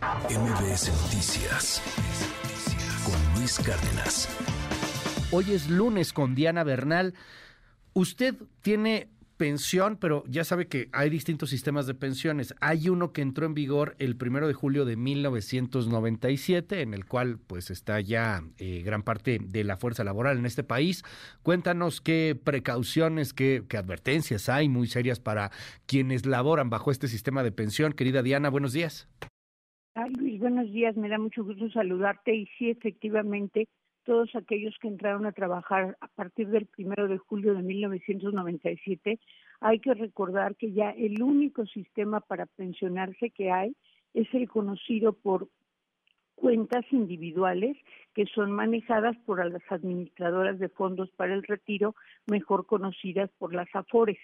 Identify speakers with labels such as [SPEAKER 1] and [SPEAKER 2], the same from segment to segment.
[SPEAKER 1] MBS Noticias con Luis Cárdenas.
[SPEAKER 2] Hoy es lunes con Diana Bernal. Usted tiene pensión, pero ya sabe que hay distintos sistemas de pensiones. Hay uno que entró en vigor el primero de julio de 1997, en el cual pues está ya eh, gran parte de la fuerza laboral en este país. Cuéntanos qué precauciones, qué, qué advertencias hay muy serias para quienes laboran bajo este sistema de pensión. Querida Diana, buenos días.
[SPEAKER 3] Ay, Luis, buenos días. Me da mucho gusto saludarte y sí, efectivamente, todos aquellos que entraron a trabajar a partir del primero de julio de 1997, hay que recordar que ya el único sistema para pensionarse que hay es el conocido por cuentas individuales que son manejadas por las administradoras de fondos para el retiro, mejor conocidas por las AFORES.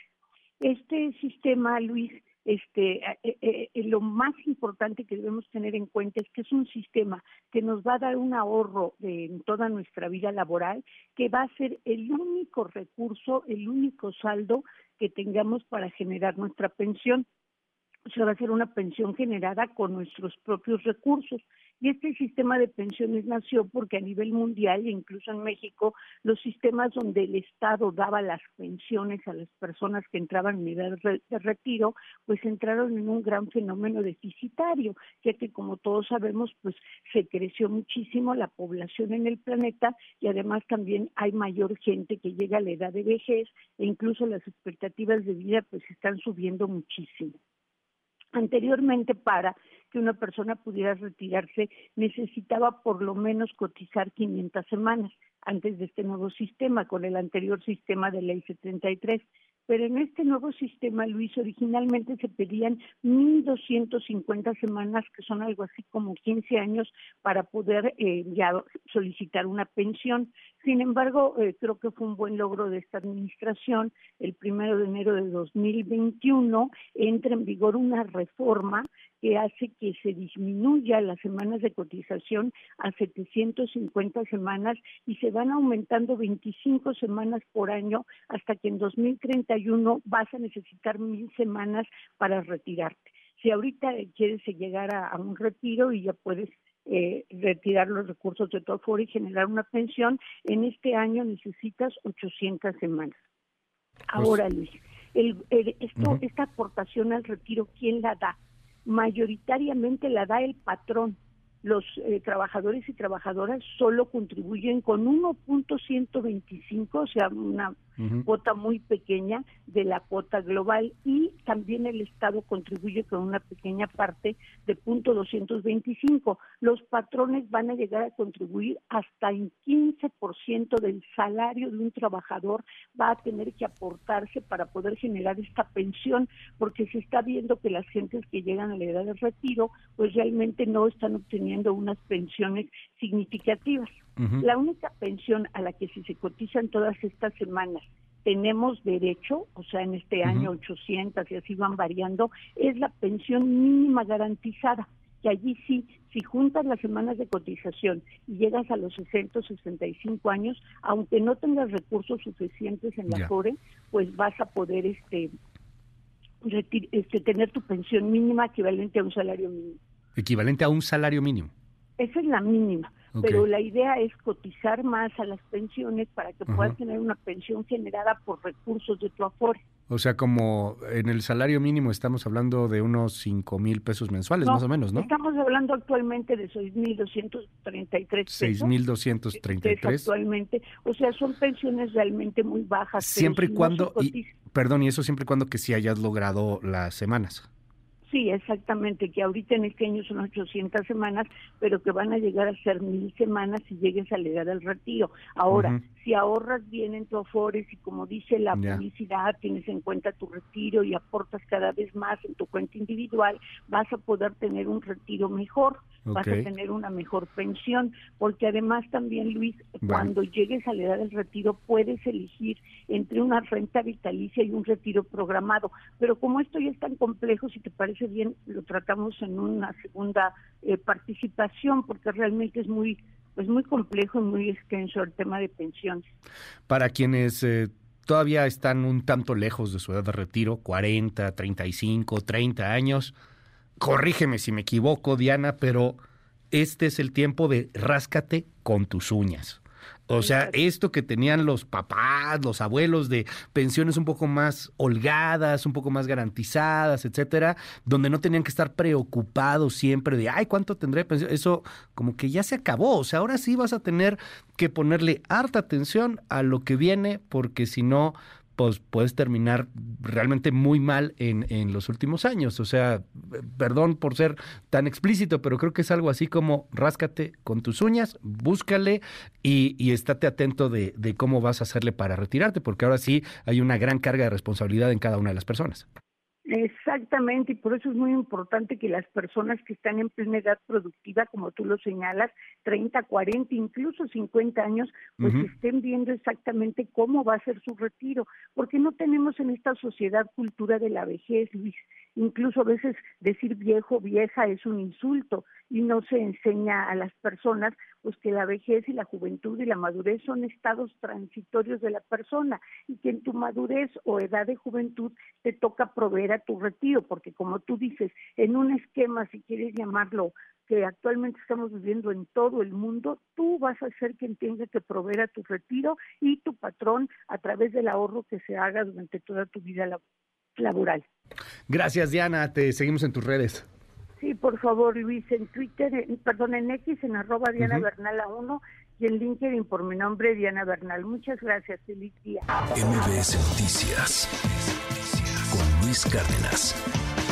[SPEAKER 3] Este sistema, Luis, este, eh, eh, eh, lo más importante que debemos tener en cuenta es que es un sistema que nos va a dar un ahorro en toda nuestra vida laboral, que va a ser el único recurso, el único saldo que tengamos para generar nuestra pensión. O sea, va a ser una pensión generada con nuestros propios recursos. Y este sistema de pensiones nació porque a nivel mundial e incluso en México, los sistemas donde el Estado daba las pensiones a las personas que entraban en edad de retiro, pues entraron en un gran fenómeno deficitario, ya que como todos sabemos, pues se creció muchísimo la población en el planeta y además también hay mayor gente que llega a la edad de vejez e incluso las expectativas de vida pues están subiendo muchísimo. Anteriormente, para que una persona pudiera retirarse, necesitaba por lo menos cotizar 500 semanas antes de este nuevo sistema, con el anterior sistema de ley 73 pero en este nuevo sistema, Luis, originalmente se pedían 1.250 semanas, que son algo así como 15 años, para poder eh, ya solicitar una pensión. Sin embargo, eh, creo que fue un buen logro de esta administración. El primero de enero de 2021 entra en vigor una reforma que hace que se disminuya las semanas de cotización a 750 semanas y se van aumentando 25 semanas por año hasta que en 2031 vas a necesitar mil semanas para retirarte. Si ahorita quieres llegar a, un retiro y ya puedes eh, retirar los recursos de tu aforo y generar una pensión, en este año necesitas 800 semanas. Pues Ahora, Luis, el, esto, esta aportación al retiro, ¿quién la da? mayoritariamente la da el patrón. Los eh, trabajadores y trabajadoras solo contribuyen con 1.125, o sea, una cuota muy pequeña de la cuota global y también el Estado contribuye con una pequeña parte de punto 225. Los patrones van a llegar a contribuir hasta en 15% del salario de un trabajador va a tener que aportarse para poder generar esta pensión porque se está viendo que las gentes que llegan a la edad de retiro pues realmente no están obteniendo unas pensiones significativas. La única pensión a la que si se cotizan todas estas semanas tenemos derecho, o sea, en este año 800 y así van variando, es la pensión mínima garantizada, que allí sí, si juntas las semanas de cotización y llegas a los 60 65 años, aunque no tengas recursos suficientes en la CORE, pues vas a poder este, este tener tu pensión mínima equivalente a un salario mínimo.
[SPEAKER 2] Equivalente a un salario mínimo.
[SPEAKER 3] Esa es la mínima pero la idea es cotizar más a las pensiones para que puedas tener una pensión generada por recursos de tu afore.
[SPEAKER 2] O sea, como en el salario mínimo estamos hablando de unos 5 mil pesos mensuales, más o menos, ¿no?
[SPEAKER 3] Estamos hablando actualmente de 6.233 pesos.
[SPEAKER 2] 6.233.
[SPEAKER 3] Actualmente. O sea, son pensiones realmente muy bajas.
[SPEAKER 2] Siempre y cuando, perdón, y eso siempre y cuando que sí hayas logrado las semanas.
[SPEAKER 3] Sí, exactamente, que ahorita en este año son 800 semanas, pero que van a llegar a ser mil semanas si llegues a llegar al retiro. Ahora, si ahorras bien en tu Afores y como dice la publicidad, tienes en cuenta tu retiro y aportas cada vez más en tu cuenta individual, vas a poder tener un retiro mejor vas a tener una mejor pensión, porque además también, Luis, cuando llegues a la edad del retiro puedes elegir entre una renta vitalicia y un retiro programado, pero como esto ya es tan complejo, si te parece bien, lo tratamos en una segunda eh, participación, porque realmente es muy pues muy complejo y muy extenso el tema de pensiones.
[SPEAKER 2] Para quienes eh, todavía están un tanto lejos de su edad de retiro, 40, 35, 30 años, corrígeme si me equivoco, Diana, pero este es el tiempo de ráscate con tus uñas. O sea, esto que tenían los papás, los abuelos de pensiones un poco más holgadas, un poco más garantizadas, etcétera, donde no tenían que estar preocupados siempre de, ay, ¿cuánto tendré pensión? Eso como que ya se acabó. O sea, ahora sí vas a tener que ponerle harta atención a lo que viene, porque si no, pues puedes terminar realmente muy mal en, en, los últimos años. O sea, perdón por ser tan explícito, pero creo que es algo así como ráscate con tus uñas, búscale y, y estate atento de, de cómo vas a hacerle para retirarte, porque ahora sí hay una gran carga de responsabilidad en cada una de las personas.
[SPEAKER 3] Exactamente, y por eso es muy importante que las personas que están en plena edad productiva, como tú lo señalas, 30, 40, incluso 50 años, pues estén viendo exactamente cómo va a ser su retiro, porque no tenemos en esta sociedad cultura de la vejez, Luis. Incluso a veces decir viejo, vieja es un insulto y no se enseña a las personas pues que la vejez y la juventud y la madurez son estados transitorios de la persona y que en tu madurez o edad de juventud te toca proveer a tu retiro, porque como tú dices, en un esquema, si quieres llamarlo, que actualmente estamos viviendo en todo el mundo, tú vas a ser quien tenga que proveer a tu retiro y tu patrón a través del ahorro que se haga durante toda tu vida laboral laboral.
[SPEAKER 2] Gracias, Diana. Te seguimos en tus redes.
[SPEAKER 3] Sí, por favor, Luis, en Twitter, perdón, en X, en arroba Diana Bernal a 1 y en LinkedIn por mi nombre, Diana Bernal. Muchas gracias, feliz día.
[SPEAKER 1] MBS Noticias con Luis Cárdenas.